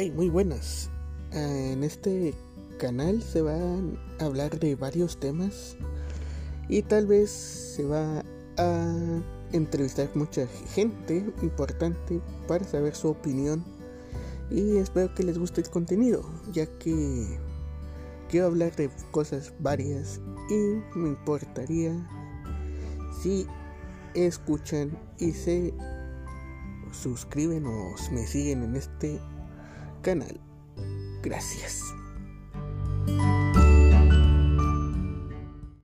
Hey, muy buenas. Ah, en este canal se van a hablar de varios temas y tal vez se va a entrevistar mucha gente importante para saber su opinión y espero que les guste el contenido ya que quiero hablar de cosas varias y me importaría si escuchan y se suscriben o me siguen en este canal. Gracias.